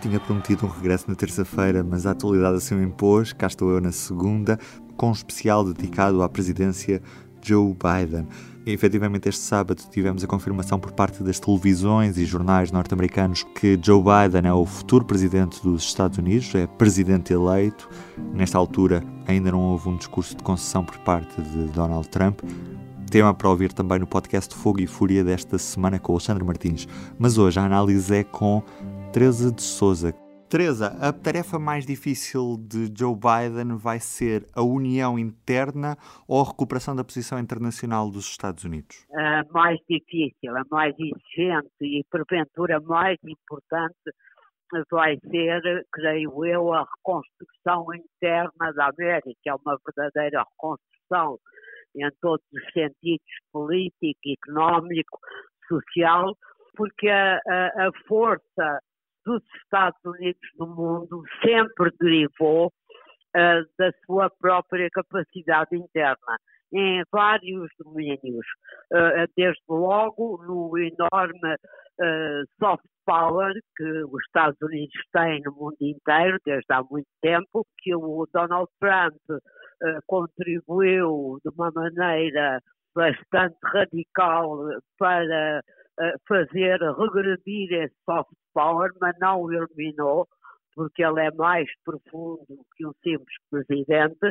Tinha prometido um regresso na terça-feira, mas a atualidade assim o impôs. Cá estou eu na segunda, com um especial dedicado à presidência Joe Biden. E, efetivamente, este sábado tivemos a confirmação por parte das televisões e jornais norte-americanos que Joe Biden é o futuro presidente dos Estados Unidos, é presidente eleito. Nesta altura, ainda não houve um discurso de concessão por parte de Donald Trump. Tema para ouvir também no podcast Fogo e Fúria desta semana com o Alexandre Martins. Mas hoje a análise é com Teresa de Souza. Teresa, a tarefa mais difícil de Joe Biden vai ser a união interna ou a recuperação da posição internacional dos Estados Unidos? A mais difícil, a mais exigente e porventura mais importante vai ser, creio eu, a reconstrução interna da América, é uma verdadeira reconstrução em todos os sentidos, político, económico, social, porque a, a, a força dos Estados Unidos no mundo sempre derivou uh, da sua própria capacidade interna em vários domínios, uh, desde logo no enorme uh, soft power que os Estados Unidos têm no mundo inteiro desde há muito tempo, que o Donald Trump contribuiu de uma maneira bastante radical para uh, fazer regredir esse soft power, mas não o eliminou, porque ele é mais profundo que um simples presidente,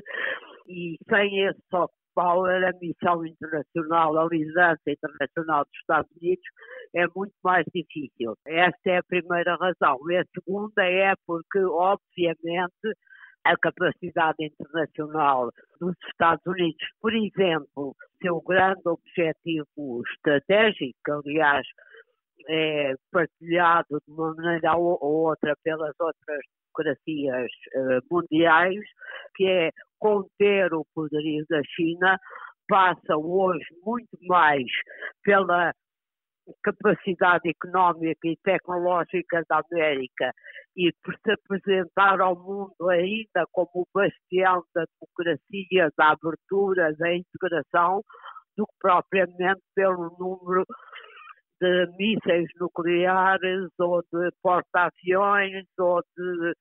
e sem esse soft power, a missão internacional, a liderança internacional dos Estados Unidos é muito mais difícil. Esta é a primeira razão. E a segunda é porque, obviamente, a capacidade internacional dos Estados Unidos, por exemplo, seu grande objetivo estratégico, aliás, é partilhado de uma maneira ou outra pelas outras democracias uh, mundiais, que é conter o poderio da China, passa hoje muito mais pela capacidade económica e tecnológica da América e por se apresentar ao mundo ainda como o bastião da democracia, da abertura, da integração, do que propriamente pelo número de mísseis nucleares ou de porta-aviões ou de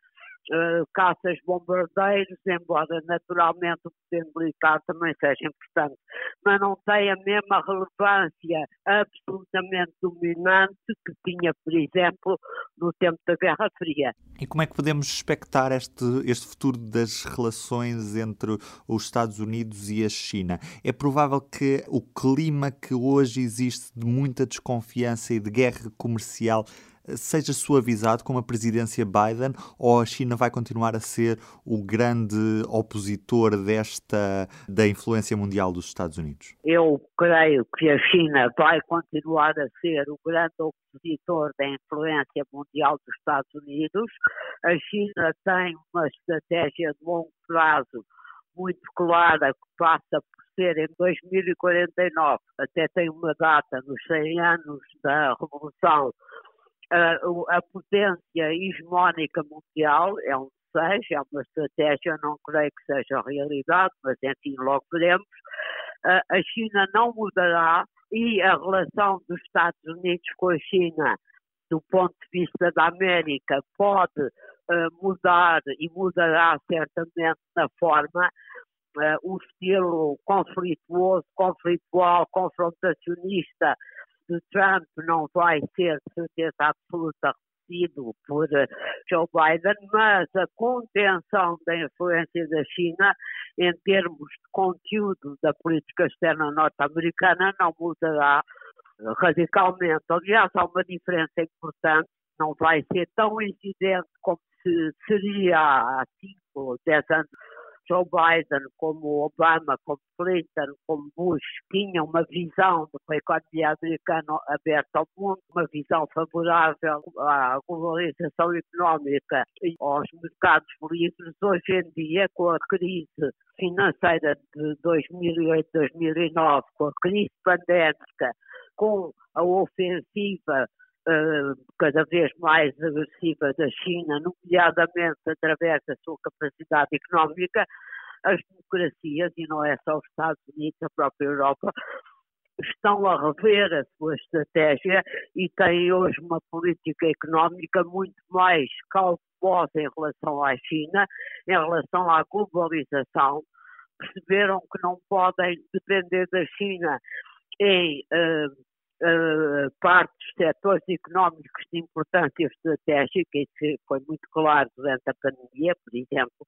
uh, caças bombardeiros, embora naturalmente o poder militar também seja importante, mas não tem a mesma relevância absolutamente dominante que tinha, por exemplo, no tempo da Guerra Fria. E como é que podemos expectar este, este futuro das relações entre os Estados Unidos e a China? É provável que o clima que hoje existe de muita desconfiança e de guerra comercial seja suavizado com a presidência Biden ou a China vai continuar a ser o grande opositor desta da influência mundial dos Estados Unidos? Eu creio que a China vai continuar a ser o grande opositor da influência mundial dos Estados Unidos. A China tem uma estratégia de longo prazo muito clara que passa por ser em 2049, até tem uma data nos 100 anos da Revolução a potência hegemónica mundial é um desejo, é uma estratégia, não creio que seja realidade, mas enfim, logo veremos. A China não mudará e a relação dos Estados Unidos com a China, do ponto de vista da América, pode mudar e mudará certamente na forma o estilo conflituoso, conflitual, confrontacionista de Trump não vai ser de certeza absoluta repetido por eh, Joe Biden, mas a contenção da influência da China em termos de conteúdo da política externa norte-americana não mudará radicalmente. Aliás, há uma diferença importante, não vai ser tão incidente como se seria há 5 ou 10 anos Joe Biden, como Obama, como Clinton, como Bush, tinham uma visão de uma economia americana aberta ao mundo, uma visão favorável à globalização económica e aos mercados livres, hoje em dia, com a crise financeira de 2008-2009, com a crise pandémica, com a ofensiva cada vez mais agressiva da China, nomeadamente através da sua capacidade económica, as democracias, e não é só os Estados Unidos, a própria Europa, estão a rever a sua estratégia e têm hoje uma política económica muito mais cautelosa em relação à China, em relação à globalização. Perceberam que não podem depender da China em uh, uh, partes, setores económicos de importância estratégica, isso foi muito claro durante a pandemia, por exemplo,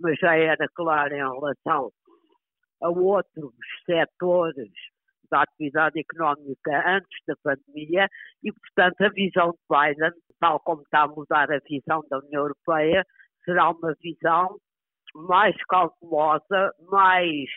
mas já era claro em relação a outros setores da atividade económica antes da pandemia e, portanto, a visão de Biden, tal como está a mudar a visão da União Europeia, será uma visão mais cautelosa, mais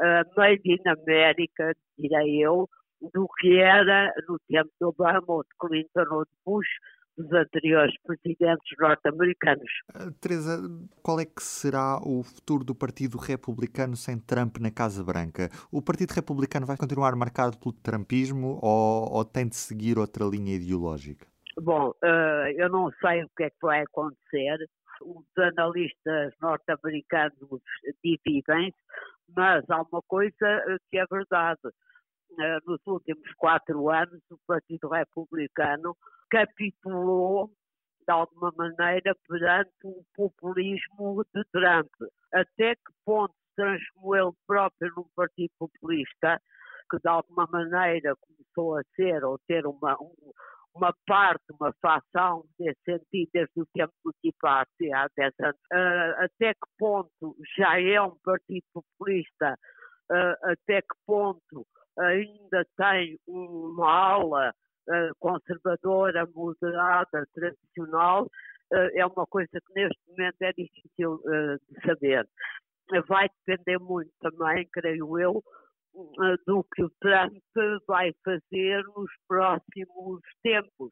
uh, made in America, direi eu, do que era no tempo de Obama ou de Clinton ou de Bush, dos anteriores presidentes norte-americanos. Uh, Teresa, qual é que será o futuro do Partido Republicano sem Trump na Casa Branca? O Partido Republicano vai continuar marcado pelo trumpismo ou, ou tem de seguir outra linha ideológica? Bom, uh, eu não sei o que é que vai acontecer. Os analistas norte-americanos dividem-se, mas há uma coisa que é verdade nos últimos quatro anos, o Partido Republicano capitulou de alguma maneira perante o populismo de Trump. Até que ponto transformou ele próprio num partido populista, que de alguma maneira começou a ser ou ter uma, uma parte, uma facção desse sentido desde o tempo do Party, há 10 anos. Uh, até que ponto já é um partido populista, uh, até que ponto ainda tem uma aula uh, conservadora, moderada, tradicional, uh, é uma coisa que neste momento é difícil uh, de saber. Vai depender muito também, creio eu, do que o Trump vai fazer nos próximos tempos.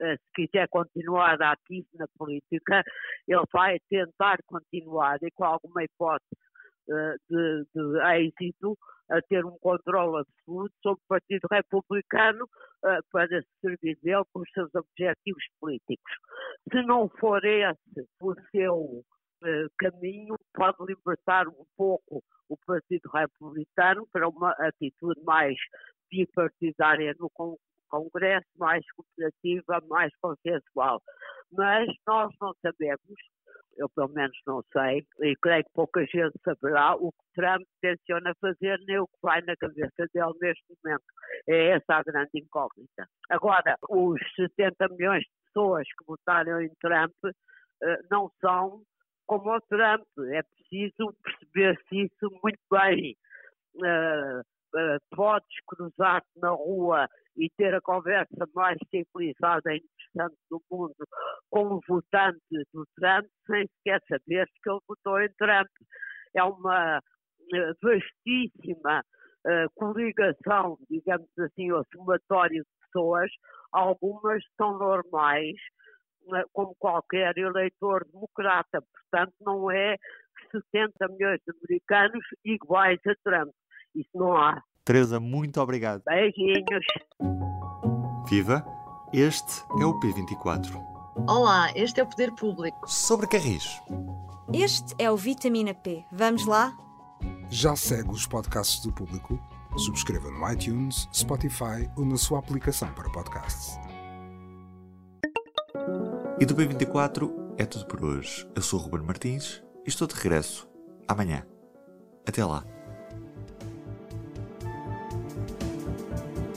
Se quiser continuar ativo na política, ele vai tentar continuar e com alguma hipótese de, de êxito a ter um controle absoluto sobre o Partido Republicano uh, para se servir dele com os seus objetivos políticos. Se não for esse o seu uh, caminho, pode libertar um pouco o Partido Republicano para uma atitude mais bipartidária no Congresso, mais cooperativa, mais consensual. Mas nós não sabemos eu pelo menos não sei, e creio que pouca gente saberá o que Trump tenciona fazer, nem o que vai na cabeça dele neste momento. É essa a grande incógnita. Agora, os 70 milhões de pessoas que votaram em Trump uh, não são como o Trump. É preciso perceber-se isso muito bem. Uh, podes cruzar-te na rua e ter a conversa mais civilizada e interessante do mundo com um votante do Trump sem sequer saber que ele votou em Trump. É uma uh, vastíssima uh, coligação, digamos assim, ou somatório de pessoas, algumas são normais, como qualquer eleitor democrata, portanto não é 70 milhões de americanos iguais a Trump. Isso não há. Teresa, muito obrigado. Beijinhos. Viva! Este é o P24. Olá, este é o Poder Público. Sobre Carris. Este é o Vitamina P. Vamos lá? Já segue os podcasts do Público? Subscreva no iTunes, Spotify ou na sua aplicação para podcasts. E do P24 é tudo por hoje. Eu sou o Ruben Martins e estou de regresso amanhã. Até lá.